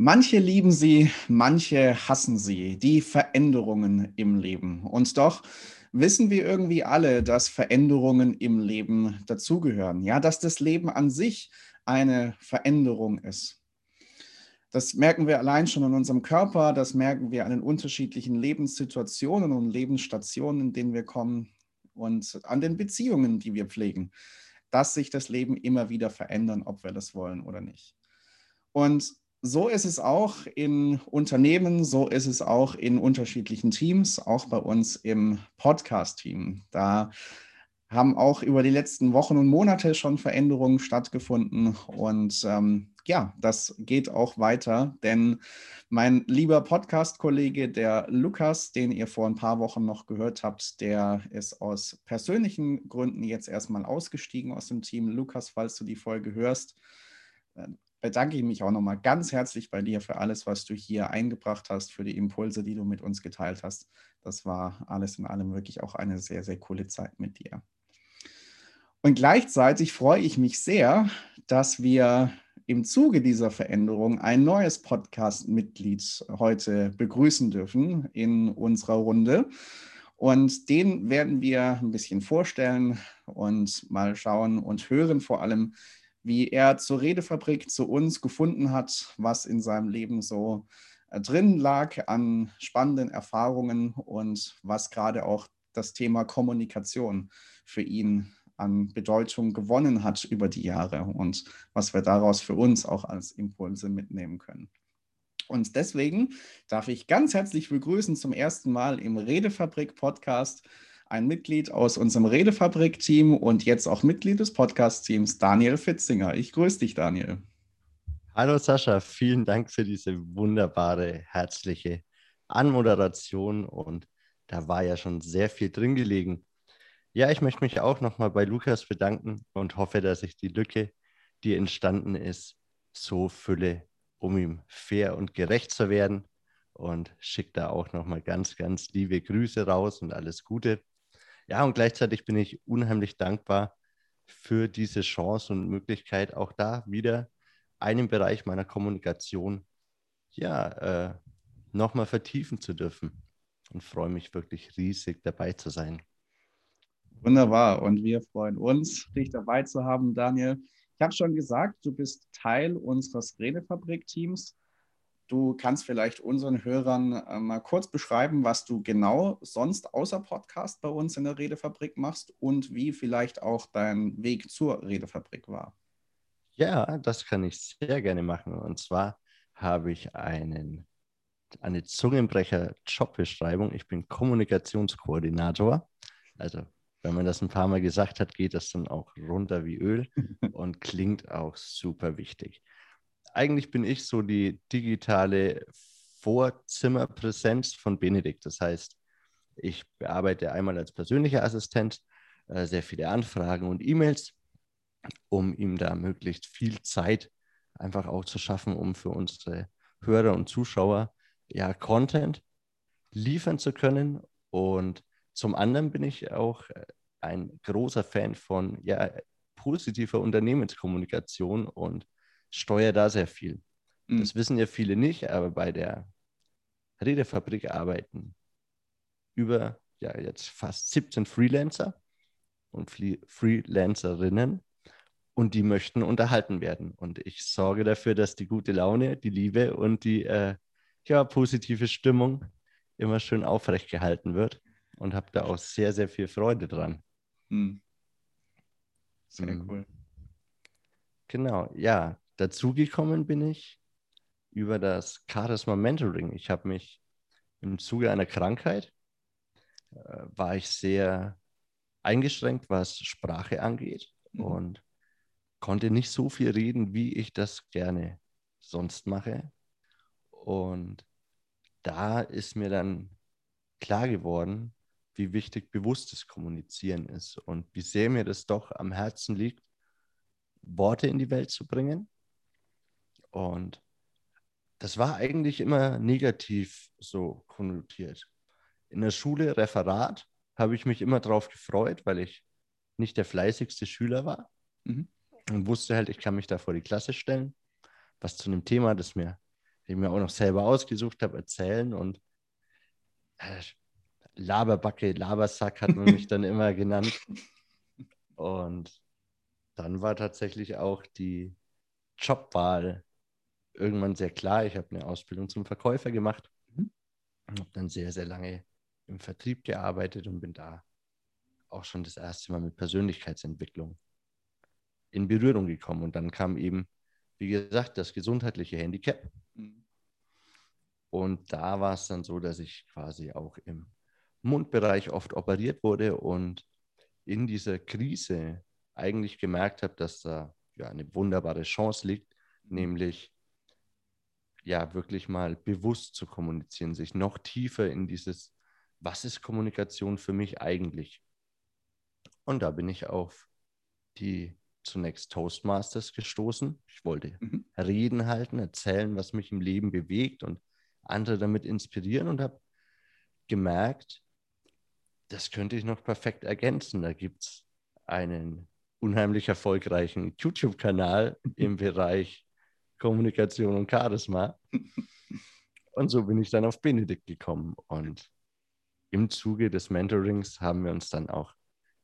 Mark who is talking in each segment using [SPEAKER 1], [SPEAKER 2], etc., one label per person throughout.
[SPEAKER 1] Manche lieben sie, manche hassen sie, die Veränderungen im Leben. Und doch wissen wir irgendwie alle, dass Veränderungen im Leben dazugehören. Ja, dass das Leben an sich eine Veränderung ist. Das merken wir allein schon in unserem Körper, das merken wir an den unterschiedlichen Lebenssituationen und Lebensstationen, in denen wir kommen und an den Beziehungen, die wir pflegen, dass sich das Leben immer wieder verändern, ob wir das wollen oder nicht. Und so ist es auch in Unternehmen, so ist es auch in unterschiedlichen Teams, auch bei uns im Podcast-Team. Da haben auch über die letzten Wochen und Monate schon Veränderungen stattgefunden. Und ähm, ja, das geht auch weiter, denn mein lieber Podcast-Kollege, der Lukas, den ihr vor ein paar Wochen noch gehört habt, der ist aus persönlichen Gründen jetzt erstmal ausgestiegen aus dem Team. Lukas, falls du die Folge hörst, äh, bedanke ich mich auch nochmal ganz herzlich bei dir für alles, was du hier eingebracht hast, für die Impulse, die du mit uns geteilt hast. Das war alles in allem wirklich auch eine sehr, sehr coole Zeit mit dir. Und gleichzeitig freue ich mich sehr, dass wir im Zuge dieser Veränderung ein neues Podcast-Mitglied heute begrüßen dürfen in unserer Runde. Und den werden wir ein bisschen vorstellen und mal schauen und hören vor allem, wie er zur Redefabrik zu uns gefunden hat, was in seinem Leben so äh, drin lag an spannenden Erfahrungen und was gerade auch das Thema Kommunikation für ihn an Bedeutung gewonnen hat über die Jahre und was wir daraus für uns auch als Impulse mitnehmen können. Und deswegen darf ich ganz herzlich begrüßen zum ersten Mal im Redefabrik Podcast ein Mitglied aus unserem Redefabrik-Team und jetzt auch Mitglied des Podcast-Teams, Daniel Fitzinger. Ich grüße dich, Daniel.
[SPEAKER 2] Hallo Sascha, vielen Dank für diese wunderbare, herzliche Anmoderation und da war ja schon sehr viel drin gelegen. Ja, ich möchte mich auch nochmal bei Lukas bedanken und hoffe, dass ich die Lücke, die entstanden ist, so fülle, um ihm fair und gerecht zu werden. Und schicke da auch nochmal ganz, ganz liebe Grüße raus und alles Gute. Ja, und gleichzeitig bin ich unheimlich dankbar für diese Chance und Möglichkeit, auch da wieder einen Bereich meiner Kommunikation ja, äh, nochmal vertiefen zu dürfen. Und freue mich wirklich riesig dabei zu sein.
[SPEAKER 1] Wunderbar. Und wir freuen uns, dich dabei zu haben, Daniel. Ich habe schon gesagt, du bist Teil unseres Redefabrik-Teams. Du kannst vielleicht unseren Hörern äh, mal kurz beschreiben, was du genau sonst außer Podcast bei uns in der Redefabrik machst und wie vielleicht auch dein Weg zur Redefabrik war.
[SPEAKER 2] Ja, das kann ich sehr gerne machen. Und zwar habe ich einen, eine Zungenbrecher-Jobbeschreibung. Ich bin Kommunikationskoordinator. Also, wenn man das ein paar Mal gesagt hat, geht das dann auch runter wie Öl und klingt auch super wichtig eigentlich bin ich so die digitale Vorzimmerpräsenz von Benedikt. Das heißt, ich bearbeite einmal als persönlicher Assistent äh, sehr viele Anfragen und E-Mails, um ihm da möglichst viel Zeit einfach auch zu schaffen, um für unsere Hörer und Zuschauer ja Content liefern zu können. Und zum anderen bin ich auch äh, ein großer Fan von ja, positiver Unternehmenskommunikation und steuere da sehr viel. Mhm. Das wissen ja viele nicht, aber bei der Redefabrik arbeiten über ja jetzt fast 17 Freelancer und Freelancerinnen und die möchten unterhalten werden. Und ich sorge dafür, dass die gute Laune, die Liebe und die äh, ja, positive Stimmung immer schön aufrecht gehalten wird und habe da auch sehr, sehr viel Freude dran. Mhm. Sehr mhm. cool. Genau, ja, Dazugekommen bin ich über das Charisma Mentoring. Ich habe mich im Zuge einer Krankheit, äh, war ich sehr eingeschränkt, was Sprache angeht mhm. und konnte nicht so viel reden, wie ich das gerne sonst mache. Und da ist mir dann klar geworden, wie wichtig bewusstes Kommunizieren ist und wie sehr mir das doch am Herzen liegt, Worte in die Welt zu bringen und das war eigentlich immer negativ so konnotiert. In der Schule, Referat, habe ich mich immer darauf gefreut, weil ich nicht der fleißigste Schüler war mhm. und wusste halt, ich kann mich da vor die Klasse stellen, was zu einem Thema, das mir ich mir auch noch selber ausgesucht habe, erzählen und äh, Laberbacke, Labersack hat man mich dann immer genannt. Und dann war tatsächlich auch die Jobwahl irgendwann sehr klar. Ich habe eine Ausbildung zum Verkäufer gemacht mhm. und habe dann sehr, sehr lange im Vertrieb gearbeitet und bin da auch schon das erste Mal mit Persönlichkeitsentwicklung in Berührung gekommen. Und dann kam eben, wie gesagt, das gesundheitliche Handicap. Mhm. Und da war es dann so, dass ich quasi auch im Mundbereich oft operiert wurde und in dieser Krise eigentlich gemerkt habe, dass da ja eine wunderbare Chance liegt, mhm. nämlich ja wirklich mal bewusst zu kommunizieren, sich noch tiefer in dieses, was ist Kommunikation für mich eigentlich? Und da bin ich auf die zunächst Toastmasters gestoßen. Ich wollte mhm. Reden halten, erzählen, was mich im Leben bewegt und andere damit inspirieren und habe gemerkt, das könnte ich noch perfekt ergänzen. Da gibt es einen unheimlich erfolgreichen YouTube-Kanal im Bereich Kommunikation und Charisma. Und so bin ich dann auf Benedikt gekommen. Und im Zuge des Mentorings haben wir uns dann auch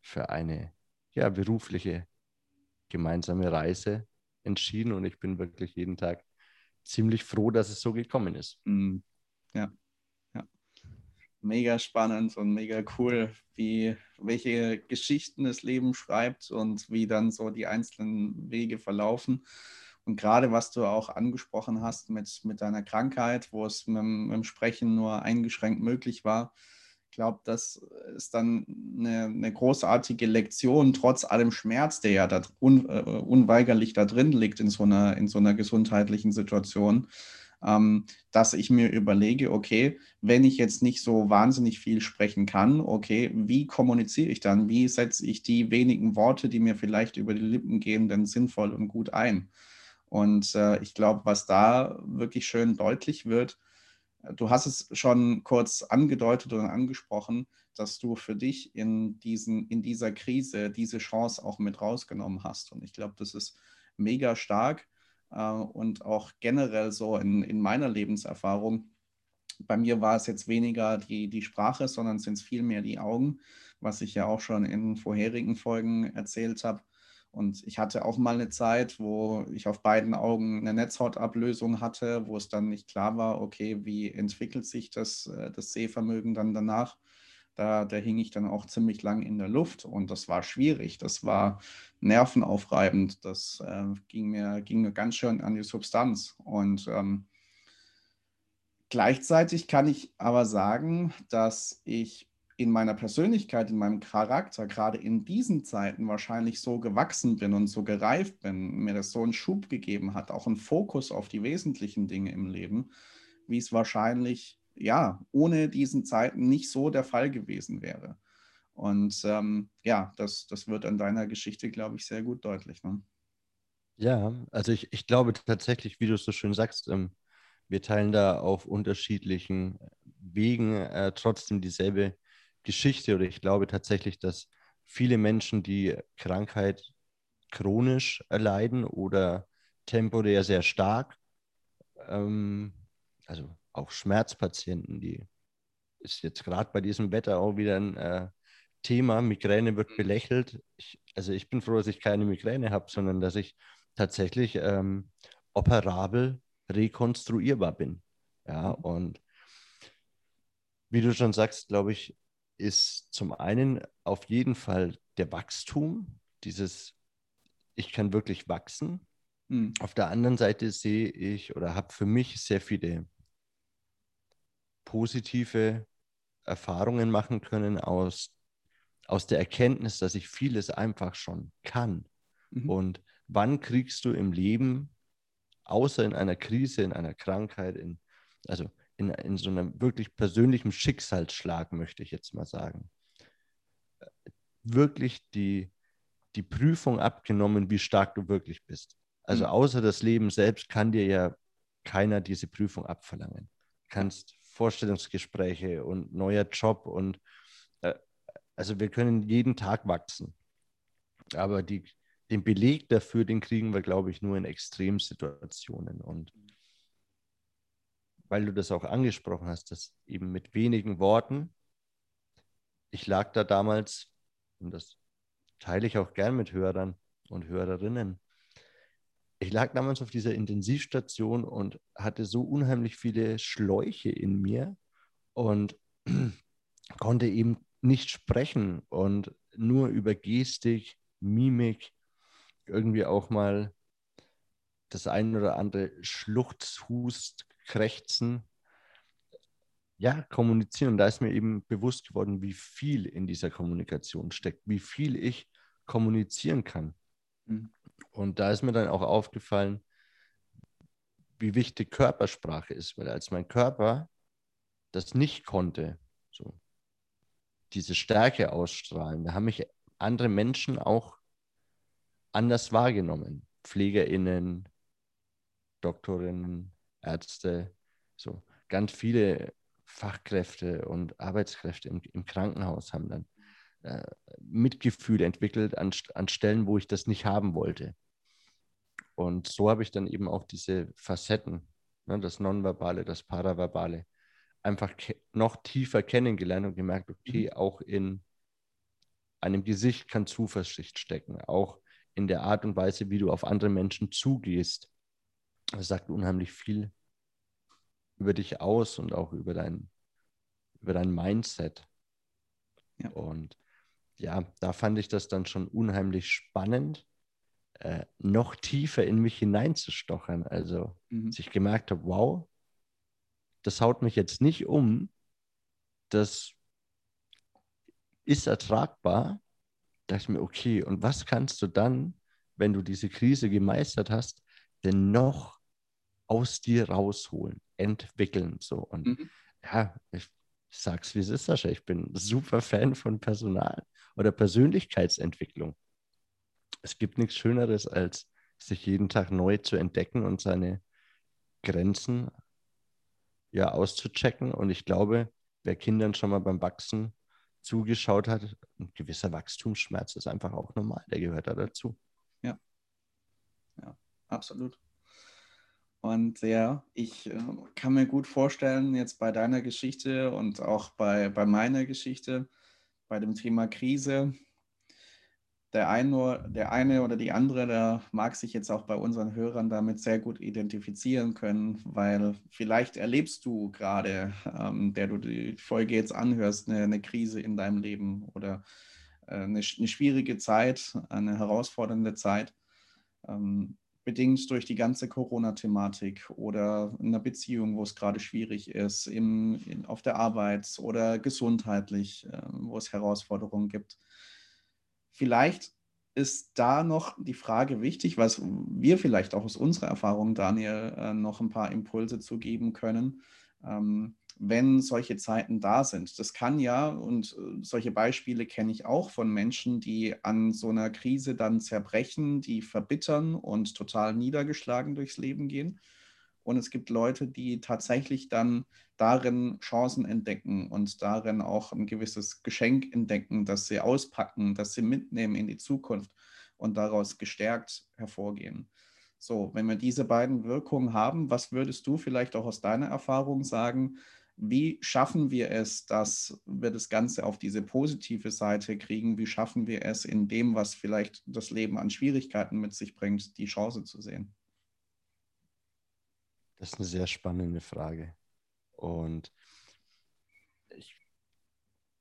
[SPEAKER 2] für eine ja, berufliche gemeinsame Reise entschieden. Und ich bin wirklich jeden Tag ziemlich froh, dass es so gekommen ist.
[SPEAKER 1] Mm, ja, ja. Mega spannend und mega cool, wie welche Geschichten das Leben schreibt und wie dann so die einzelnen Wege verlaufen. Und gerade was du auch angesprochen hast mit, mit deiner Krankheit, wo es mit, mit dem Sprechen nur eingeschränkt möglich war, ich glaube, das ist dann eine, eine, großartige Lektion, trotz allem Schmerz, der ja da un, uh, unweigerlich da drin liegt in so einer, in so einer gesundheitlichen Situation, ähm, dass ich mir überlege, okay, wenn ich jetzt nicht so wahnsinnig viel sprechen kann, okay, wie kommuniziere ich dann? Wie setze ich die wenigen Worte, die mir vielleicht über die Lippen gehen, denn sinnvoll und gut ein? Und äh, ich glaube, was da wirklich schön deutlich wird, Du hast es schon kurz angedeutet und angesprochen, dass du für dich in, diesen, in dieser Krise diese Chance auch mit rausgenommen hast. Und ich glaube, das ist mega stark äh, und auch generell so in, in meiner Lebenserfahrung. Bei mir war es jetzt weniger die, die Sprache, sondern sind es vielmehr die Augen, was ich ja auch schon in vorherigen Folgen erzählt habe und ich hatte auch mal eine Zeit, wo ich auf beiden Augen eine Netzhautablösung hatte, wo es dann nicht klar war, okay, wie entwickelt sich das, äh, das Sehvermögen dann danach. Da, da hing ich dann auch ziemlich lang in der Luft und das war schwierig, das war nervenaufreibend, das äh, ging, mir, ging mir ganz schön an die Substanz. Und ähm, gleichzeitig kann ich aber sagen, dass ich in meiner Persönlichkeit, in meinem Charakter, gerade in diesen Zeiten wahrscheinlich so gewachsen bin und so gereift bin, mir das so einen Schub gegeben hat, auch einen Fokus auf die wesentlichen Dinge im Leben, wie es wahrscheinlich, ja, ohne diesen Zeiten nicht so der Fall gewesen wäre. Und ähm, ja, das, das wird an deiner Geschichte, glaube ich, sehr gut deutlich. Ne?
[SPEAKER 2] Ja, also ich, ich glaube tatsächlich, wie du es so schön sagst, ähm, wir teilen da auf unterschiedlichen Wegen äh, trotzdem dieselbe Geschichte oder ich glaube tatsächlich, dass viele Menschen, die Krankheit chronisch erleiden oder temporär sehr stark, ähm, also auch Schmerzpatienten, die ist jetzt gerade bei diesem Wetter auch wieder ein äh, Thema. Migräne wird mhm. belächelt. Ich, also ich bin froh, dass ich keine Migräne habe, sondern dass ich tatsächlich ähm, operabel rekonstruierbar bin. Ja, mhm. und wie du schon sagst, glaube ich, ist zum einen auf jeden Fall der Wachstum, dieses, ich kann wirklich wachsen. Mhm. Auf der anderen Seite sehe ich oder habe für mich sehr viele positive Erfahrungen machen können aus, aus der Erkenntnis, dass ich vieles einfach schon kann. Mhm. Und wann kriegst du im Leben, außer in einer Krise, in einer Krankheit, in, also in, in so einem wirklich persönlichen Schicksalsschlag, möchte ich jetzt mal sagen, wirklich die, die Prüfung abgenommen, wie stark du wirklich bist. Also mhm. außer das Leben selbst kann dir ja keiner diese Prüfung abverlangen. Du kannst Vorstellungsgespräche und neuer Job und äh, also wir können jeden Tag wachsen. Aber die, den Beleg dafür, den kriegen wir, glaube ich, nur in Extremsituationen. Und weil du das auch angesprochen hast, dass eben mit wenigen Worten, ich lag da damals, und das teile ich auch gern mit Hörern und Hörerinnen, ich lag damals auf dieser Intensivstation und hatte so unheimlich viele Schläuche in mir und konnte eben nicht sprechen und nur über Gestik, Mimik, irgendwie auch mal das ein oder andere Schluchz, Hust, Krächzen, ja, kommunizieren. Und da ist mir eben bewusst geworden, wie viel in dieser Kommunikation steckt, wie viel ich kommunizieren kann. Mhm. Und da ist mir dann auch aufgefallen, wie wichtig Körpersprache ist, weil als mein Körper das nicht konnte, so diese Stärke ausstrahlen, da haben mich andere Menschen auch anders wahrgenommen. PflegerInnen, Doktorinnen, Ärzte, so ganz viele Fachkräfte und Arbeitskräfte im, im Krankenhaus haben dann äh, Mitgefühl entwickelt an, an Stellen, wo ich das nicht haben wollte. Und so habe ich dann eben auch diese Facetten, ne, das Nonverbale, das Paraverbale, einfach noch tiefer kennengelernt und gemerkt, okay, mhm. auch in einem Gesicht kann Zuversicht stecken, auch in der Art und Weise, wie du auf andere Menschen zugehst. Das sagt unheimlich viel über dich aus und auch über dein, über dein Mindset. Ja. Und ja, da fand ich das dann schon unheimlich spannend, äh, noch tiefer in mich hineinzustochern. Also, mhm. dass ich gemerkt habe, wow, das haut mich jetzt nicht um, das ist ertragbar. Da dachte ich mir, okay, und was kannst du dann, wenn du diese Krise gemeistert hast, denn noch aus dir rausholen, entwickeln? So. Und mhm. ja, ich sag's, wie es ist, Sascha. Ich bin super Fan von Personal oder Persönlichkeitsentwicklung. Es gibt nichts Schöneres, als sich jeden Tag neu zu entdecken und seine Grenzen ja auszuchecken. Und ich glaube, wer Kindern schon mal beim Wachsen zugeschaut hat, ein gewisser Wachstumsschmerz ist einfach auch normal, der gehört da dazu.
[SPEAKER 1] Ja, ja, absolut. Und ja, ich äh, kann mir gut vorstellen, jetzt bei deiner Geschichte und auch bei, bei meiner Geschichte, bei dem Thema Krise, der eine, der eine oder die andere, der mag sich jetzt auch bei unseren Hörern damit sehr gut identifizieren können, weil vielleicht erlebst du gerade, ähm, der du die Folge jetzt anhörst, eine, eine Krise in deinem Leben oder äh, eine, eine, schwierige Zeit, eine herausfordernde Zeit. Ähm, bedingt durch die ganze Corona-Thematik oder in einer Beziehung, wo es gerade schwierig ist, im, in, auf der Arbeit oder gesundheitlich, äh, wo es Herausforderungen gibt. Vielleicht ist da noch die Frage wichtig, was wir vielleicht auch aus unserer Erfahrung, Daniel, äh, noch ein paar Impulse zu geben können. Ähm, wenn solche Zeiten da sind. Das kann ja, und äh, solche Beispiele kenne ich auch von Menschen, die an so einer Krise dann zerbrechen, die verbittern und total niedergeschlagen durchs Leben gehen. Und es gibt Leute, die tatsächlich dann darin Chancen entdecken und darin auch ein gewisses Geschenk entdecken, das sie auspacken, das sie mitnehmen in die Zukunft und daraus gestärkt hervorgehen. So, wenn wir diese beiden Wirkungen haben, was würdest du vielleicht auch aus deiner Erfahrung sagen, wie schaffen wir es, dass wir das Ganze auf diese positive Seite kriegen? Wie schaffen wir es, in dem, was vielleicht das Leben an Schwierigkeiten mit sich bringt, die Chance zu sehen?
[SPEAKER 2] Das ist eine sehr spannende Frage. Und ich,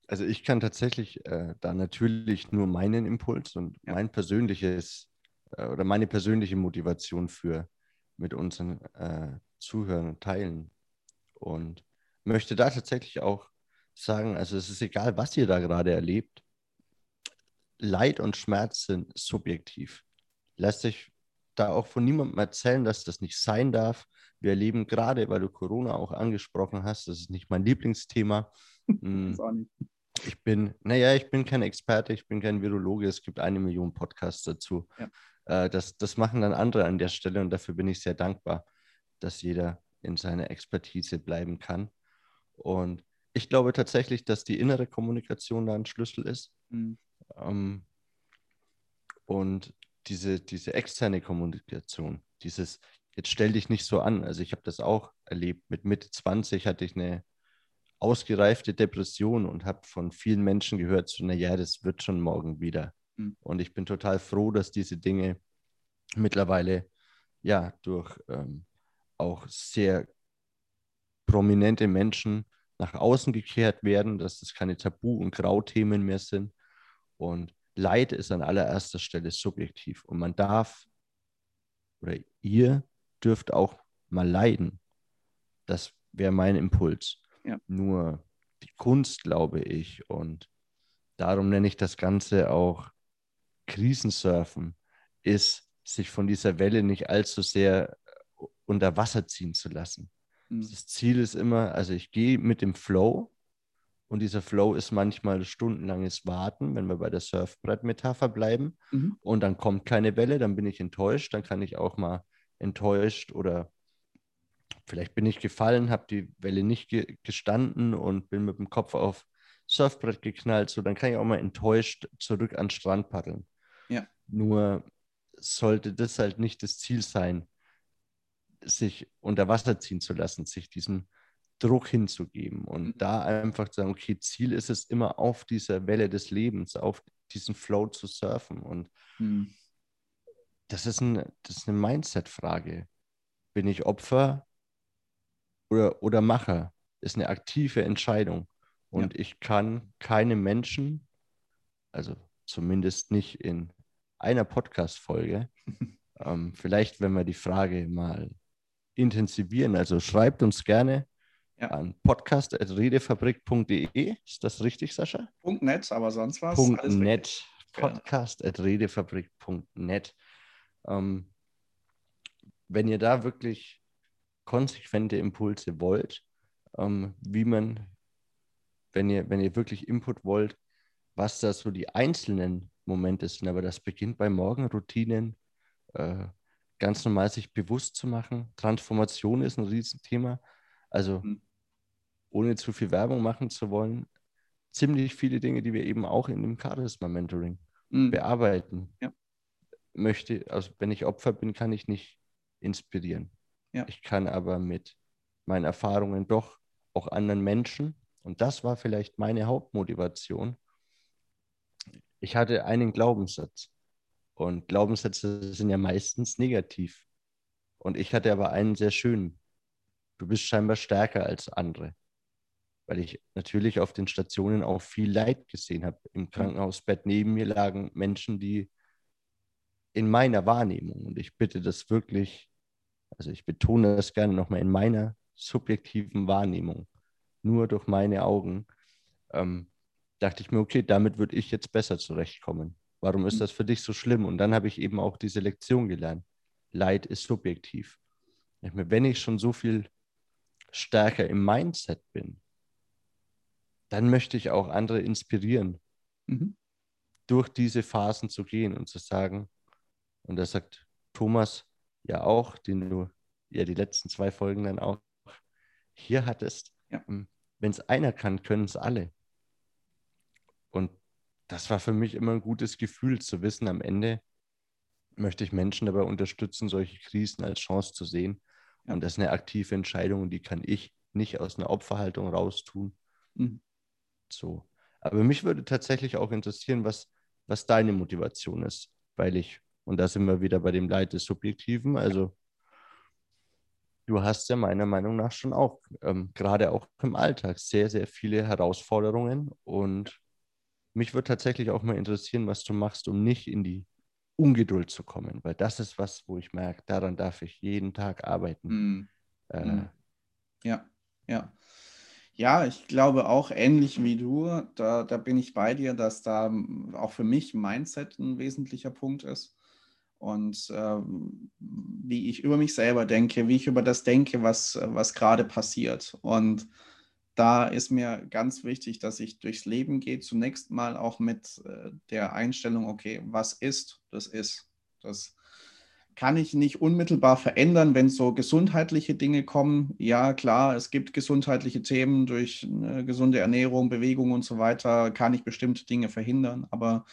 [SPEAKER 2] also ich kann tatsächlich äh, da natürlich nur meinen Impuls und ja. mein persönliches äh, oder meine persönliche Motivation für mit unseren äh, Zuhörern teilen. Und möchte da tatsächlich auch sagen, also es ist egal, was ihr da gerade erlebt. Leid und Schmerz sind subjektiv. Lässt sich da auch von niemandem erzählen, dass das nicht sein darf. Wir erleben gerade, weil du Corona auch angesprochen hast, das ist nicht mein Lieblingsthema. Hm. ich bin, naja, ich bin kein Experte, ich bin kein Virologe, es gibt eine Million Podcasts dazu. Ja. Äh, das, das machen dann andere an der Stelle und dafür bin ich sehr dankbar, dass jeder in seiner Expertise bleiben kann. Und ich glaube tatsächlich, dass die innere Kommunikation da ein Schlüssel ist. Mhm. Ähm, und diese, diese externe Kommunikation, dieses, jetzt stell dich nicht so an. Also ich habe das auch erlebt. Mit Mitte 20 hatte ich eine ausgereifte Depression und habe von vielen Menschen gehört, so, naja, das wird schon morgen wieder. Mhm. Und ich bin total froh, dass diese Dinge mittlerweile ja durch ähm, auch sehr prominente Menschen nach außen gekehrt werden, dass das keine Tabu- und Grauthemen mehr sind. Und Leid ist an allererster Stelle subjektiv. Und man darf oder ihr dürft auch mal leiden. Das wäre mein Impuls. Ja. Nur die Kunst, glaube ich, und darum nenne ich das Ganze auch Krisensurfen, ist, sich von dieser Welle nicht allzu sehr unter Wasser ziehen zu lassen. Das Ziel ist immer, also ich gehe mit dem Flow und dieser Flow ist manchmal stundenlanges Warten, wenn wir bei der Surfbrett-Metapher bleiben mhm. und dann kommt keine Welle, dann bin ich enttäuscht, dann kann ich auch mal enttäuscht oder vielleicht bin ich gefallen, habe die Welle nicht ge gestanden und bin mit dem Kopf auf Surfbrett geknallt, so dann kann ich auch mal enttäuscht zurück an den Strand paddeln. Ja. Nur sollte das halt nicht das Ziel sein, sich unter Wasser ziehen zu lassen, sich diesem Druck hinzugeben und mhm. da einfach zu sagen, okay, Ziel ist es immer auf dieser Welle des Lebens, auf diesen Flow zu surfen und mhm. das, ist ein, das ist eine Mindset-Frage. Bin ich Opfer oder, oder Macher? Ist eine aktive Entscheidung und ja. ich kann keinem Menschen, also zumindest nicht in einer Podcast-Folge, ähm, vielleicht, wenn wir die Frage mal intensivieren. Also schreibt uns gerne ja. an podcast.redefabrik.de. Ist das richtig, Sascha?
[SPEAKER 1] .net, aber sonst was.
[SPEAKER 2] .net. Podcast.redefabrik.net. Ähm, wenn ihr da wirklich konsequente Impulse wollt, ähm, wie man, wenn ihr, wenn ihr wirklich Input wollt, was da so die einzelnen Momente sind, aber das beginnt bei Morgenroutinen, äh, ganz normal sich bewusst zu machen. Transformation ist ein Riesenthema. Also mhm. ohne zu viel Werbung machen zu wollen, ziemlich viele Dinge, die wir eben auch in dem Charisma-Mentoring mhm. bearbeiten. Ja. Möchte, also wenn ich Opfer bin, kann ich nicht inspirieren. Ja. Ich kann aber mit meinen Erfahrungen doch auch anderen Menschen, und das war vielleicht meine Hauptmotivation, ich hatte einen Glaubenssatz. Und Glaubenssätze sind ja meistens negativ. Und ich hatte aber einen sehr schönen. Du bist scheinbar stärker als andere. Weil ich natürlich auf den Stationen auch viel Leid gesehen habe. Im Krankenhausbett neben mir lagen Menschen, die in meiner Wahrnehmung, und ich bitte das wirklich, also ich betone das gerne nochmal, in meiner subjektiven Wahrnehmung, nur durch meine Augen, ähm, dachte ich mir, okay, damit würde ich jetzt besser zurechtkommen. Warum ist mhm. das für dich so schlimm? Und dann habe ich eben auch diese Lektion gelernt. Leid ist subjektiv. Wenn ich schon so viel stärker im Mindset bin, dann möchte ich auch andere inspirieren, mhm. durch diese Phasen zu gehen und zu sagen, und da sagt Thomas ja auch, den du ja die letzten zwei Folgen dann auch hier hattest, ja. Hm, wenn es einer kann, können es alle. Und das war für mich immer ein gutes Gefühl zu wissen, am Ende möchte ich Menschen dabei unterstützen, solche Krisen als Chance zu sehen. Und das ist eine aktive Entscheidung und die kann ich nicht aus einer Opferhaltung raustun. Mhm. So. Aber mich würde tatsächlich auch interessieren, was, was deine Motivation ist, weil ich, und da sind wir wieder bei dem Leid des Subjektiven, also du hast ja meiner Meinung nach schon auch, ähm, gerade auch im Alltag, sehr, sehr viele Herausforderungen und mich würde tatsächlich auch mal interessieren, was du machst, um nicht in die Ungeduld zu kommen, weil das ist was, wo ich merke, daran darf ich jeden Tag arbeiten. Mm.
[SPEAKER 1] Äh, mm. Ja, ja. Ja, ich glaube auch ähnlich wie du, da, da bin ich bei dir, dass da auch für mich Mindset ein wesentlicher Punkt ist. Und äh, wie ich über mich selber denke, wie ich über das denke, was, was gerade passiert. Und da ist mir ganz wichtig, dass ich durchs Leben gehe, zunächst mal auch mit äh, der Einstellung, okay, was ist, das ist. Das kann ich nicht unmittelbar verändern, wenn so gesundheitliche Dinge kommen. Ja, klar, es gibt gesundheitliche Themen durch eine gesunde Ernährung, Bewegung und so weiter, kann ich bestimmte Dinge verhindern. Aber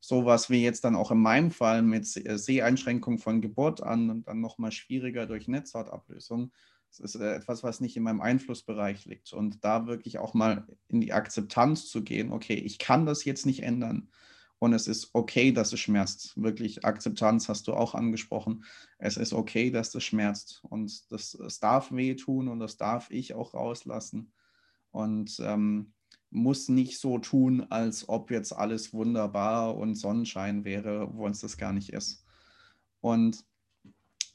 [SPEAKER 1] sowas wie jetzt dann auch in meinem Fall mit Seheinschränkung von Geburt an und dann nochmal schwieriger durch Netzhautablösung, Es ist äh, etwas, was nicht in meinem Einflussbereich liegt. Und da wirklich auch mal in die Akzeptanz zu gehen, okay, ich kann das jetzt nicht ändern. Und es ist okay, dass es schmerzt. Wirklich Akzeptanz hast du auch angesprochen. Es ist okay, dass das schmerzt. Und das, das darf wehtun und das darf ich auch rauslassen. Und ähm, muss nicht so tun, als ob jetzt alles wunderbar und Sonnenschein wäre, wo es das gar nicht ist. Und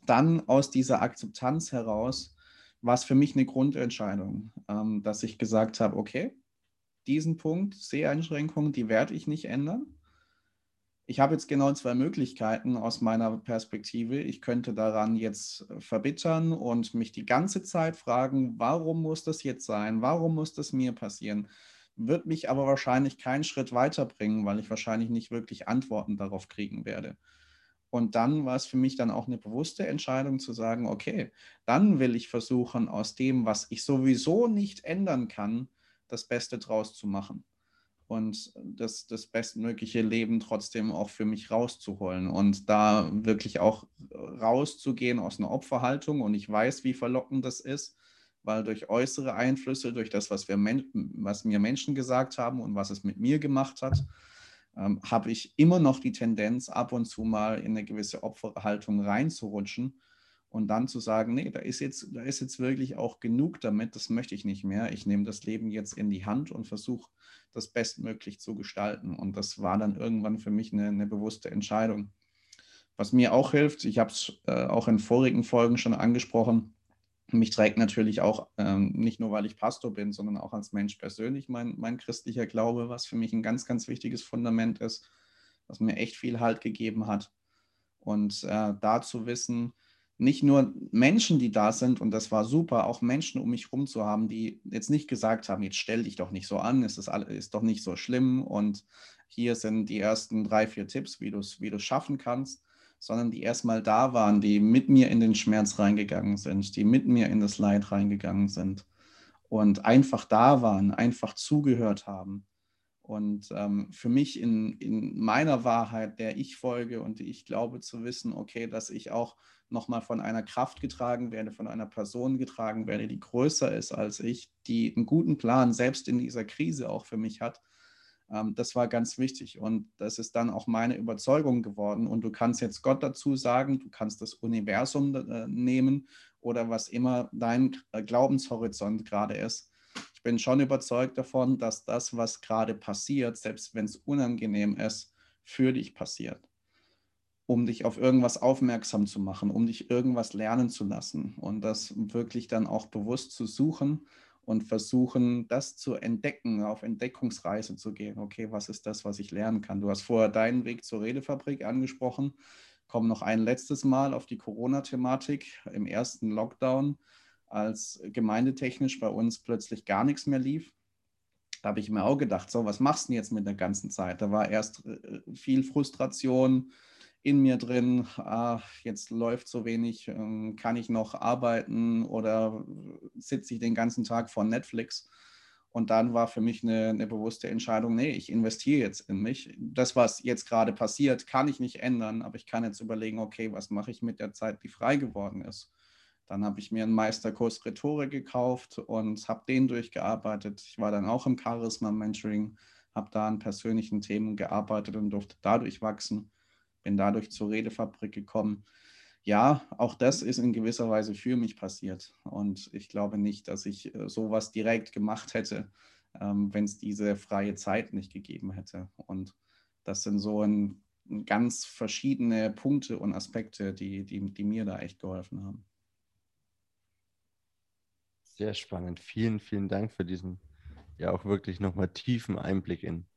[SPEAKER 1] dann aus dieser Akzeptanz heraus war es für mich eine Grundentscheidung, ähm, dass ich gesagt habe, okay, diesen Punkt, Seheinschränkungen, die werde ich nicht ändern. Ich habe jetzt genau zwei Möglichkeiten aus meiner Perspektive. Ich könnte daran jetzt verbittern und mich die ganze Zeit fragen, warum muss das jetzt sein? Warum muss das mir passieren? Wird mich aber wahrscheinlich keinen Schritt weiterbringen, weil ich wahrscheinlich nicht wirklich Antworten darauf kriegen werde. Und dann war es für mich dann auch eine bewusste Entscheidung zu sagen, okay, dann will ich versuchen, aus dem, was ich sowieso nicht ändern kann, das Beste draus zu machen und das, das bestmögliche Leben trotzdem auch für mich rauszuholen und da wirklich auch rauszugehen aus einer Opferhaltung. Und ich weiß, wie verlockend das ist, weil durch äußere Einflüsse, durch das, was, wir, was mir Menschen gesagt haben und was es mit mir gemacht hat, ähm, habe ich immer noch die Tendenz, ab und zu mal in eine gewisse Opferhaltung reinzurutschen und dann zu sagen, nee, da ist jetzt, da ist jetzt wirklich auch genug damit, das möchte ich nicht mehr. Ich nehme das Leben jetzt in die Hand und versuche das bestmöglich zu gestalten. Und das war dann irgendwann für mich eine, eine bewusste Entscheidung. Was mir auch hilft, ich habe es äh, auch in vorigen Folgen schon angesprochen, mich trägt natürlich auch, ähm, nicht nur weil ich Pastor bin, sondern auch als Mensch persönlich mein, mein christlicher Glaube, was für mich ein ganz, ganz wichtiges Fundament ist, was mir echt viel Halt gegeben hat. Und äh, da zu wissen, nicht nur Menschen, die da sind, und das war super, auch Menschen um mich herum zu haben, die jetzt nicht gesagt haben, jetzt stell dich doch nicht so an, es ist, ist doch nicht so schlimm und hier sind die ersten drei, vier Tipps, wie du es wie schaffen kannst, sondern die erstmal da waren, die mit mir in den Schmerz reingegangen sind, die mit mir in das Leid reingegangen sind und einfach da waren, einfach zugehört haben. Und ähm, für mich in, in meiner Wahrheit, der ich folge und ich glaube zu wissen, okay, dass ich auch nochmal von einer Kraft getragen werde, von einer Person getragen werde, die größer ist als ich, die einen guten Plan selbst in dieser Krise auch für mich hat, das war ganz wichtig und das ist dann auch meine Überzeugung geworden. Und du kannst jetzt Gott dazu sagen, du kannst das Universum äh, nehmen oder was immer dein äh, Glaubenshorizont gerade ist. Ich bin schon überzeugt davon, dass das, was gerade passiert, selbst wenn es unangenehm ist, für dich passiert, um dich auf irgendwas aufmerksam zu machen, um dich irgendwas lernen zu lassen und das wirklich dann auch bewusst zu suchen und versuchen, das zu entdecken, auf Entdeckungsreise zu gehen. Okay, was ist das, was ich lernen kann? Du hast vorher deinen Weg zur Redefabrik angesprochen. Komm noch ein letztes Mal auf die Corona-Thematik im ersten Lockdown, als gemeindetechnisch bei uns plötzlich gar nichts mehr lief. Da habe ich mir auch gedacht, so, was machst du denn jetzt mit der ganzen Zeit? Da war erst äh, viel Frustration, in mir drin, ah, jetzt läuft so wenig, ähm, kann ich noch arbeiten oder sitze ich den ganzen Tag vor Netflix? Und dann war für mich eine, eine, bewusste Entscheidung, nee, ich investiere jetzt in mich. Das, was jetzt gerade passiert, kann ich nicht ändern, aber ich kann jetzt überlegen, okay, was mache ich mit der Zeit, die frei geworden ist. Dann habe ich mir einen Meisterkurs Rhetorik gekauft und habe den durchgearbeitet. Ich war dann auch im Charisma Mentoring, habe da an persönlichen Themen gearbeitet und durfte dadurch wachsen bin dadurch zur Redefabrik gekommen. Ja, auch das ist in gewisser Weise für mich passiert. Und ich glaube nicht, dass ich äh, sowas direkt gemacht hätte, ähm, wenn es diese freie Zeit nicht gegeben hätte. Und das sind so ein, ganz verschiedene Punkte und Aspekte, die, die, die mir da echt geholfen haben.
[SPEAKER 2] Sehr spannend. Vielen, vielen Dank für diesen ja auch wirklich nochmal tiefen Einblick in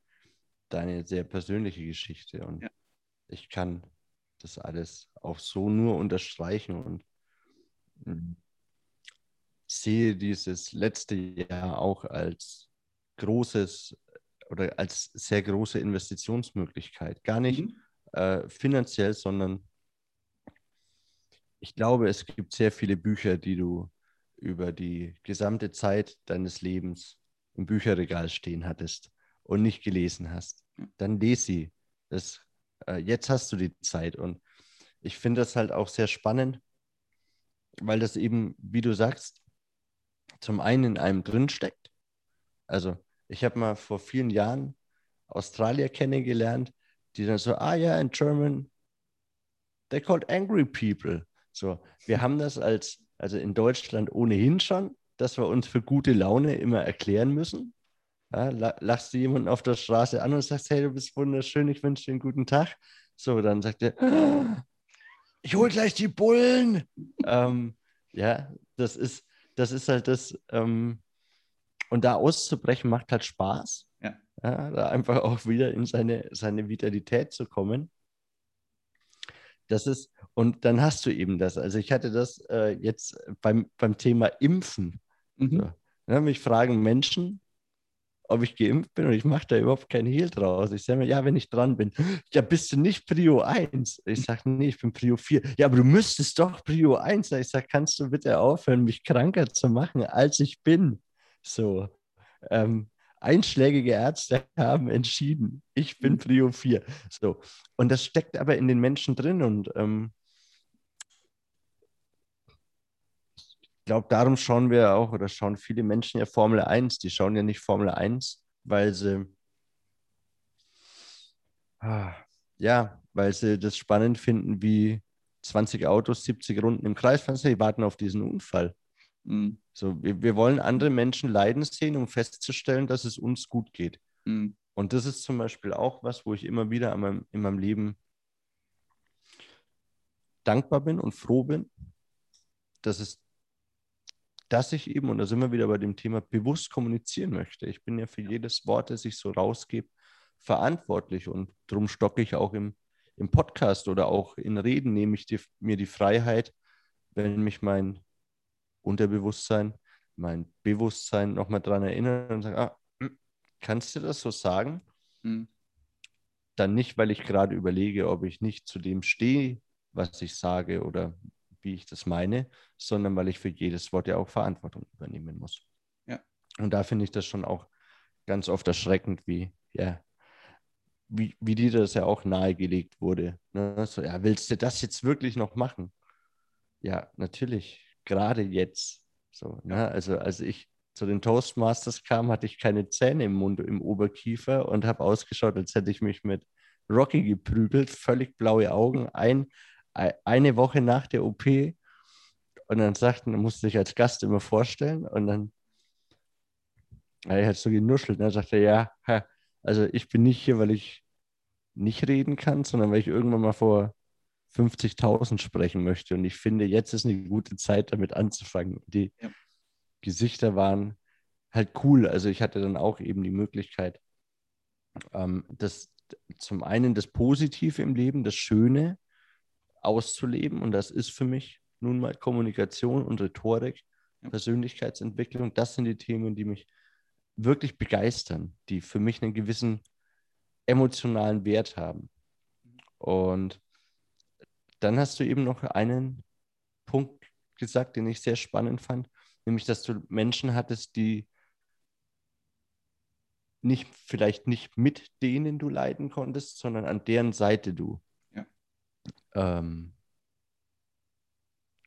[SPEAKER 2] deine sehr persönliche Geschichte. Und ja ich kann das alles auch so nur unterstreichen und hm, sehe dieses letzte Jahr auch als großes oder als sehr große Investitionsmöglichkeit. Gar nicht mhm. äh, finanziell, sondern ich glaube, es gibt sehr viele Bücher, die du über die gesamte Zeit deines Lebens im Bücherregal stehen hattest und nicht gelesen hast. Dann lese sie. Das äh, jetzt hast du die Zeit. Und ich finde das halt auch sehr spannend, weil das eben, wie du sagst, zum einen in einem drinsteckt. Also ich habe mal vor vielen Jahren Australier kennengelernt, die dann so, ah ja, in German, they're called angry people. So, wir haben das als, also in Deutschland ohnehin schon, dass wir uns für gute Laune immer erklären müssen. Ja, lachst du jemanden auf der Straße an und sagst, hey, du bist wunderschön, ich wünsche dir einen guten Tag. So, dann sagt er, ah, ich hole gleich die Bullen. ähm, ja, das ist, das ist halt das, ähm, und da auszubrechen macht halt Spaß. Ja. ja. Da einfach auch wieder in seine, seine Vitalität zu kommen. Das ist, und dann hast du eben das. Also ich hatte das äh, jetzt beim, beim Thema Impfen. Mhm. So. Ja, mich fragen Menschen, ob ich geimpft bin und ich mache da überhaupt keinen Hehl draus. Ich sage mir, ja, wenn ich dran bin, ja, bist du nicht Prio 1? Ich sage, nee, ich bin Prio 4. Ja, aber du müsstest doch Prio 1 sein. Ich sage, kannst du bitte aufhören, mich kranker zu machen, als ich bin? So. Ähm, einschlägige Ärzte haben entschieden, ich bin Prio 4. So. Und das steckt aber in den Menschen drin und ähm, glaube, darum schauen wir auch oder schauen viele Menschen ja Formel 1. Die schauen ja nicht Formel 1, weil sie ah, ja, weil sie das spannend finden, wie 20 Autos 70 Runden im Kreis fahren. Sie warten auf diesen Unfall. Mhm. So, wir, wir, wollen andere Menschen leiden sehen, um festzustellen, dass es uns gut geht. Mhm. Und das ist zum Beispiel auch was, wo ich immer wieder in meinem, in meinem Leben dankbar bin und froh bin, dass es dass ich eben, und da sind wir wieder bei dem Thema, bewusst kommunizieren möchte. Ich bin ja für jedes Wort, das ich so rausgebe, verantwortlich und darum stocke ich auch im, im Podcast oder auch in Reden, nehme ich die, mir die Freiheit, wenn mich mein Unterbewusstsein, mein Bewusstsein nochmal daran erinnert und sagt, ah, hm, kannst du das so sagen? Mhm. Dann nicht, weil ich gerade überlege, ob ich nicht zu dem stehe, was ich sage oder wie ich das meine, sondern weil ich für jedes Wort ja auch Verantwortung übernehmen muss. Ja. Und da finde ich das schon auch ganz oft erschreckend, wie, ja, wie, wie dir das ja auch nahegelegt wurde. Ne? So, ja, willst du das jetzt wirklich noch machen? Ja, natürlich, gerade jetzt. So, ne? Also, als ich zu den Toastmasters kam, hatte ich keine Zähne im Mund, im Oberkiefer und habe ausgeschaut, als hätte ich mich mit Rocky geprügelt, völlig blaue Augen, ein eine Woche nach der OP und dann sagten, musste ich als Gast immer vorstellen und dann er hat so genuschelt. Und dann sagte er, ja, also ich bin nicht hier, weil ich nicht reden kann, sondern weil ich irgendwann mal vor 50.000 sprechen möchte. Und ich finde, jetzt ist eine gute Zeit, damit anzufangen. Die ja. Gesichter waren halt cool. Also ich hatte dann auch eben die Möglichkeit, ähm, das zum einen das Positive im Leben, das Schöne, auszuleben. Und das ist für mich nun mal Kommunikation und Rhetorik, ja. Persönlichkeitsentwicklung. Das sind die Themen, die mich wirklich begeistern, die für mich einen gewissen emotionalen Wert haben. Und dann hast du eben noch einen Punkt gesagt, den ich sehr spannend fand, nämlich, dass du Menschen hattest, die nicht, vielleicht nicht mit denen du leiden konntest, sondern an deren Seite du ähm,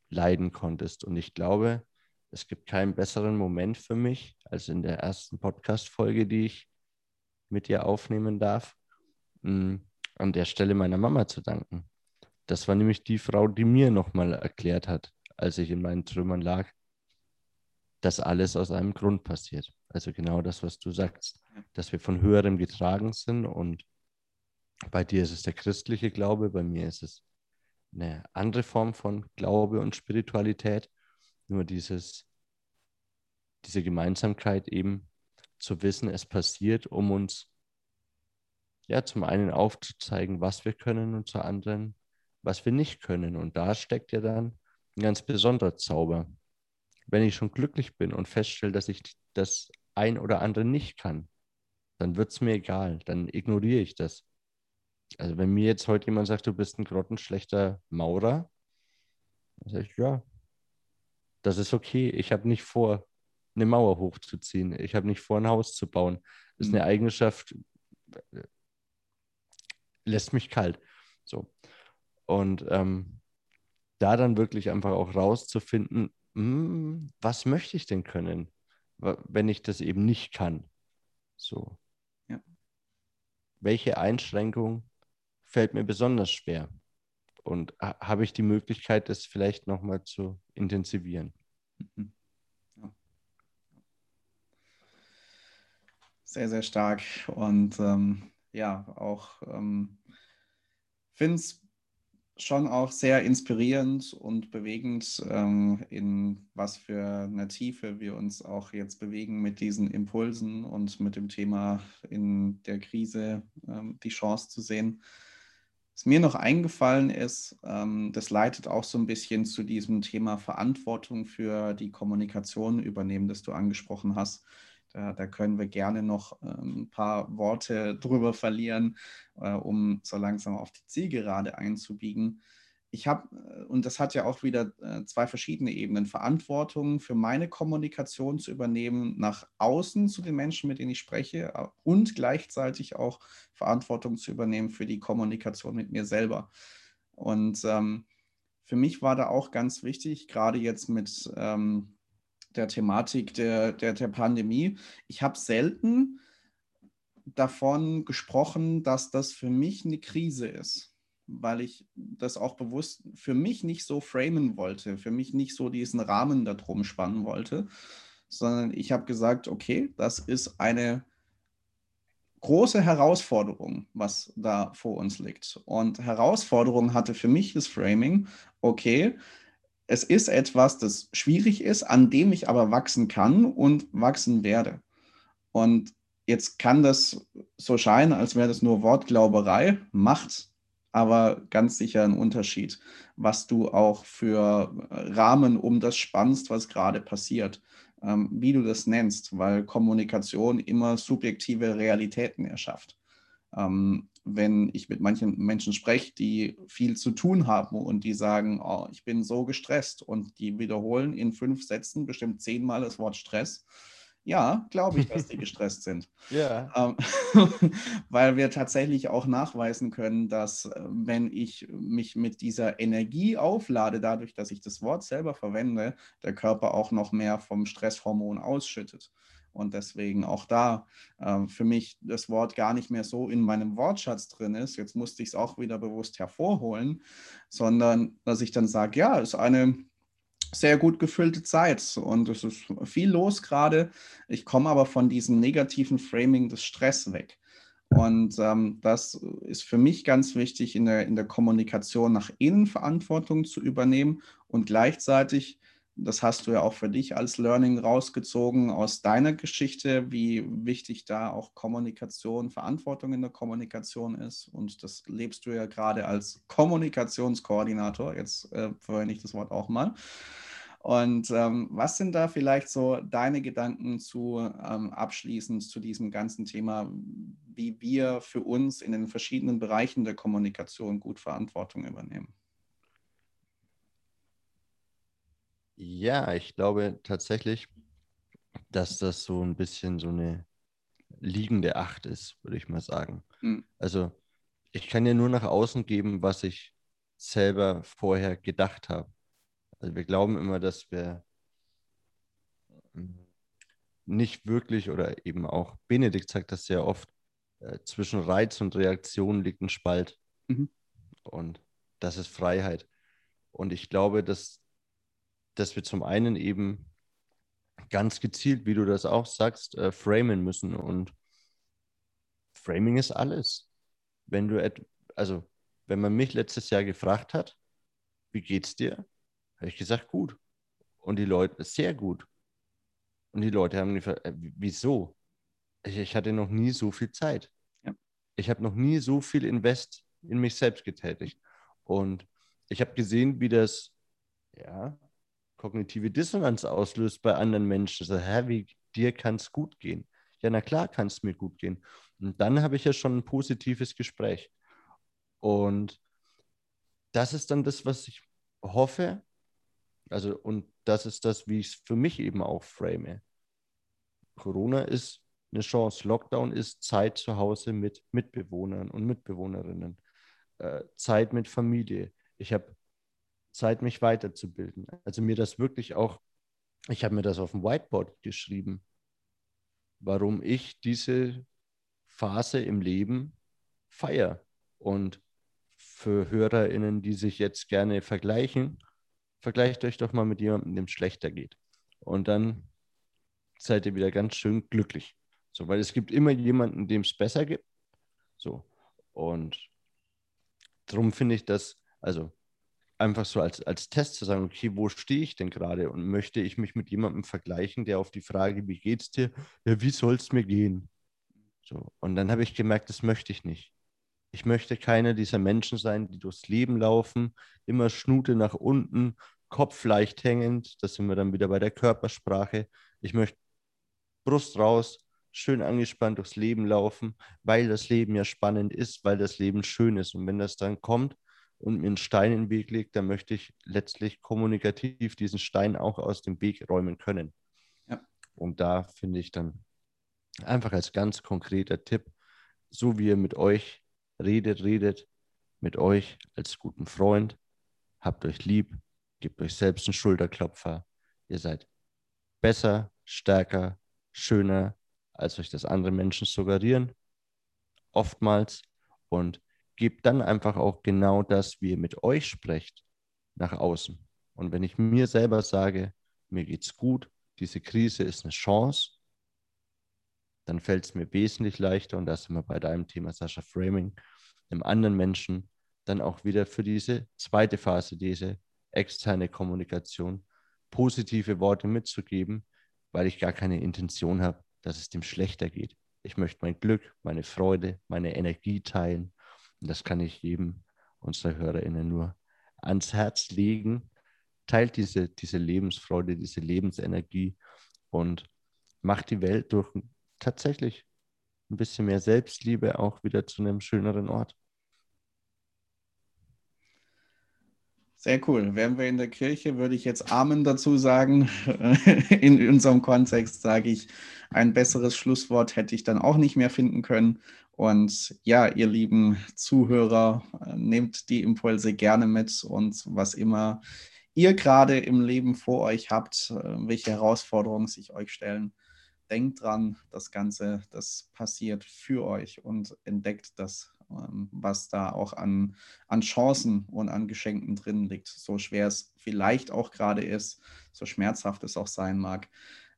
[SPEAKER 2] leiden konntest. Und ich glaube, es gibt keinen besseren Moment für mich als in der ersten Podcast-Folge, die ich mit dir aufnehmen darf, mh, an der Stelle meiner Mama zu danken. Das war nämlich die Frau, die mir nochmal erklärt hat, als ich in meinen Trümmern lag, dass alles aus einem Grund passiert. Also genau das, was du sagst, dass wir von höherem getragen sind und bei dir ist es der christliche Glaube, bei mir ist es eine andere Form von Glaube und Spiritualität. Nur dieses, diese Gemeinsamkeit eben zu wissen, es passiert, um uns ja zum einen aufzuzeigen, was wir können und zum anderen, was wir nicht können. Und da steckt ja dann ein ganz besonderer Zauber. Wenn ich schon glücklich bin und feststelle, dass ich das ein oder andere nicht kann, dann wird es mir egal, dann ignoriere ich das. Also wenn mir jetzt heute jemand sagt, du bist ein grottenschlechter Maurer, dann sage ich, ja, das ist okay. Ich habe nicht vor, eine Mauer hochzuziehen. Ich habe nicht vor, ein Haus zu bauen. Das ist eine mhm. Eigenschaft, äh, lässt mich kalt. So. Und ähm, da dann wirklich einfach auch rauszufinden, hm, was möchte ich denn können, wenn ich das eben nicht kann. So. Ja. Welche Einschränkung fällt mir besonders schwer? Und habe ich die Möglichkeit, das vielleicht nochmal zu intensivieren? Mhm.
[SPEAKER 1] Sehr, sehr stark. Und ähm, ja, auch ähm, finde es schon auch sehr inspirierend und bewegend, ähm, in was für eine Tiefe wir uns auch jetzt bewegen mit diesen Impulsen und mit dem Thema in der Krise ähm, die Chance zu sehen. Was mir noch eingefallen ist, ähm, das leitet auch so ein bisschen zu diesem Thema Verantwortung für die Kommunikation übernehmen, das du angesprochen hast. Da, da können wir gerne noch ähm, ein paar Worte drüber verlieren, äh, um so langsam auf die Zielgerade einzubiegen. Ich habe, äh, und das hat ja auch wieder äh, zwei verschiedene Ebenen, Verantwortung für meine Kommunikation zu übernehmen nach außen zu den Menschen, mit denen ich spreche, und gleichzeitig auch Verantwortung zu übernehmen für die Kommunikation mit mir selber. Und ähm, für mich war da auch ganz wichtig, gerade jetzt mit ähm, der Thematik der, der, der Pandemie. Ich habe selten davon gesprochen, dass das für mich eine Krise ist, weil ich das auch bewusst für mich nicht so framen wollte, für mich nicht so diesen Rahmen darum spannen wollte, sondern ich habe gesagt, okay, das ist eine große Herausforderung, was da vor uns liegt. Und Herausforderung hatte für mich das Framing, okay, es ist etwas, das schwierig ist, an dem ich aber wachsen kann und wachsen werde. Und jetzt kann das so scheinen, als wäre das nur Wortglauberei, macht aber ganz sicher einen Unterschied, was du auch für Rahmen um das spannst, was gerade passiert, ähm, wie du das nennst, weil Kommunikation immer subjektive Realitäten erschafft. Ähm, wenn ich mit manchen Menschen spreche, die viel zu tun haben und die sagen, oh, ich bin so gestresst und die wiederholen in fünf Sätzen bestimmt zehnmal das Wort Stress. Ja, glaube ich, dass die gestresst sind. Ja. Ähm, weil wir tatsächlich auch nachweisen können, dass äh, wenn ich mich mit dieser Energie auflade, dadurch, dass ich das Wort selber verwende, der Körper auch noch mehr vom Stresshormon ausschüttet. Und deswegen auch da äh, für mich das Wort gar nicht mehr so in meinem Wortschatz drin ist. Jetzt musste ich es auch wieder bewusst hervorholen, sondern dass ich dann sage, ja, es ist eine sehr gut gefüllte Zeit und es ist viel los gerade. Ich komme aber von diesem negativen Framing des Stress weg. Und ähm, das ist für mich ganz wichtig, in der, in der Kommunikation nach innen Verantwortung zu übernehmen und gleichzeitig das hast du ja auch für dich als Learning rausgezogen aus deiner Geschichte, wie wichtig da auch Kommunikation, Verantwortung in der Kommunikation ist. Und das lebst du ja gerade als Kommunikationskoordinator. Jetzt äh, verwende ich das Wort auch mal. Und ähm, was sind da vielleicht so deine Gedanken zu ähm, abschließend zu diesem ganzen Thema, wie wir für uns in den verschiedenen Bereichen der Kommunikation gut Verantwortung übernehmen?
[SPEAKER 2] Ja, ich glaube tatsächlich, dass das so ein bisschen so eine liegende Acht ist, würde ich mal sagen. Mhm. Also ich kann ja nur nach außen geben, was ich selber vorher gedacht habe. Also wir glauben immer, dass wir hm, nicht wirklich oder eben auch Benedikt sagt das sehr oft, äh, zwischen Reiz und Reaktion liegt ein Spalt. Mhm. Und das ist Freiheit. Und ich glaube, dass dass wir zum einen eben ganz gezielt, wie du das auch sagst, äh, framen müssen. Und Framing ist alles. Wenn du, also wenn man mich letztes Jahr gefragt hat, wie geht's dir? Habe ich gesagt, gut. Und die Leute, sehr gut. Und die Leute haben gefragt, äh, wieso? Ich, ich, hatte noch nie so viel Zeit. Ja. Ich habe noch nie so viel Invest in mich selbst getätigt. Und ich habe gesehen, wie das, ja, kognitive Dissonanz auslöst bei anderen Menschen. So, hä, wie dir kann es gut gehen? Ja, na klar kann es mir gut gehen. Und dann habe ich ja schon ein positives Gespräch. Und das ist dann das, was ich hoffe. Also, und das ist das, wie ich es für mich eben auch frame. Corona ist eine Chance. Lockdown ist Zeit zu Hause mit Mitbewohnern und Mitbewohnerinnen. Äh, Zeit mit Familie. Ich habe Zeit, mich weiterzubilden. Also mir das wirklich auch, ich habe mir das auf dem Whiteboard geschrieben, warum ich diese Phase im Leben feiere. Und für HörerInnen, die sich jetzt gerne vergleichen, vergleicht euch doch mal mit jemandem, dem es schlechter geht. Und dann seid ihr wieder ganz schön glücklich. So, weil es gibt immer jemanden, dem es besser gibt. So. Und darum finde ich das, also einfach so als, als Test zu sagen, okay, wo stehe ich denn gerade und möchte ich mich mit jemandem vergleichen, der auf die Frage, wie geht's dir, ja, wie soll es mir gehen? So, und dann habe ich gemerkt, das möchte ich nicht. Ich möchte keine dieser Menschen sein, die durchs Leben laufen, immer Schnute nach unten, Kopf leicht hängend, da sind wir dann wieder bei der Körpersprache. Ich möchte Brust raus, schön angespannt durchs Leben laufen, weil das Leben ja spannend ist, weil das Leben schön ist. Und wenn das dann kommt und mir einen Stein in den Weg legt, dann möchte ich letztlich kommunikativ diesen Stein auch aus dem Weg räumen können. Ja. Und da finde ich dann einfach als ganz konkreter Tipp, so wie ihr mit euch redet, redet, mit euch als guten Freund, habt euch lieb, gebt euch selbst einen Schulterklopfer. Ihr seid besser, stärker, schöner, als euch das andere Menschen suggerieren, oftmals. Und gebt dann einfach auch genau das, wie ihr mit euch sprecht, nach außen. Und wenn ich mir selber sage, mir geht's gut, diese Krise ist eine Chance, dann fällt es mir wesentlich leichter, und da sind wir bei deinem Thema Sascha Framing, dem anderen Menschen dann auch wieder für diese zweite Phase, diese externe Kommunikation, positive Worte mitzugeben, weil ich gar keine Intention habe, dass es dem schlechter geht. Ich möchte mein Glück, meine Freude, meine Energie teilen. Das kann ich jedem unserer HörerInnen nur ans Herz legen. Teilt diese, diese Lebensfreude, diese Lebensenergie und macht die Welt durch tatsächlich ein bisschen mehr Selbstliebe auch wieder zu einem schöneren Ort.
[SPEAKER 1] Sehr cool. Wären wir in der Kirche, würde ich jetzt Amen dazu sagen. In unserem Kontext sage ich, ein besseres Schlusswort hätte ich dann auch nicht mehr finden können. Und ja, ihr lieben Zuhörer, nehmt die Impulse gerne mit und was immer ihr gerade im Leben vor euch habt, welche Herausforderungen sich euch stellen, denkt dran, das Ganze, das passiert für euch und entdeckt das ähm, was da auch an, an Chancen und an Geschenken drin liegt. So schwer es vielleicht auch gerade ist, so schmerzhaft es auch sein mag.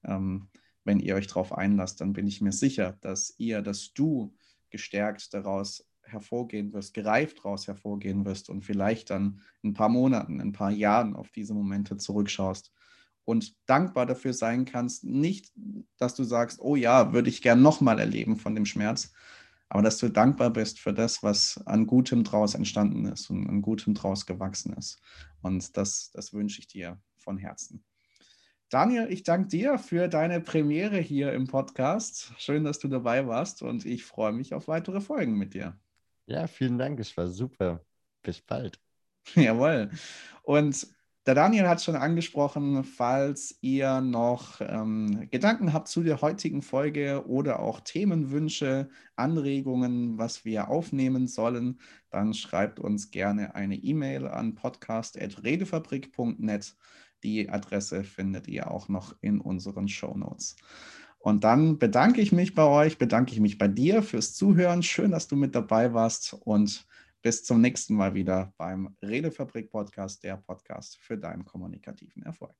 [SPEAKER 1] Ähm, wenn ihr euch darauf einlasst, dann bin ich mir sicher, dass ihr, dass du gestärkt daraus hervorgehen wirst, gereift daraus hervorgehen wirst und vielleicht dann in ein paar Monaten, in ein paar Jahren auf diese Momente zurückschaust und dankbar dafür sein kannst, nicht, dass du sagst, oh ja, würde ich gern nochmal erleben von dem Schmerz, aber dass du dankbar bist für das, was an Gutem draus entstanden ist und an Gutem draus gewachsen ist. Und das, das wünsche ich dir von Herzen. Daniel, ich danke dir für deine Premiere hier im Podcast. Schön, dass du dabei warst und ich freue mich auf weitere Folgen mit dir.
[SPEAKER 2] Ja, vielen Dank, es war super. Bis bald.
[SPEAKER 1] Jawohl. Und der Daniel hat schon angesprochen, falls ihr noch ähm, Gedanken habt zu der heutigen Folge oder auch Themenwünsche, Anregungen, was wir aufnehmen sollen, dann schreibt uns gerne eine E-Mail an podcast.redefabrik.net. Die Adresse findet ihr auch noch in unseren Show Notes. Und dann bedanke ich mich bei euch, bedanke ich mich bei dir fürs Zuhören. Schön, dass du mit dabei warst und bis zum nächsten Mal wieder beim Redefabrik Podcast, der Podcast für deinen kommunikativen Erfolg.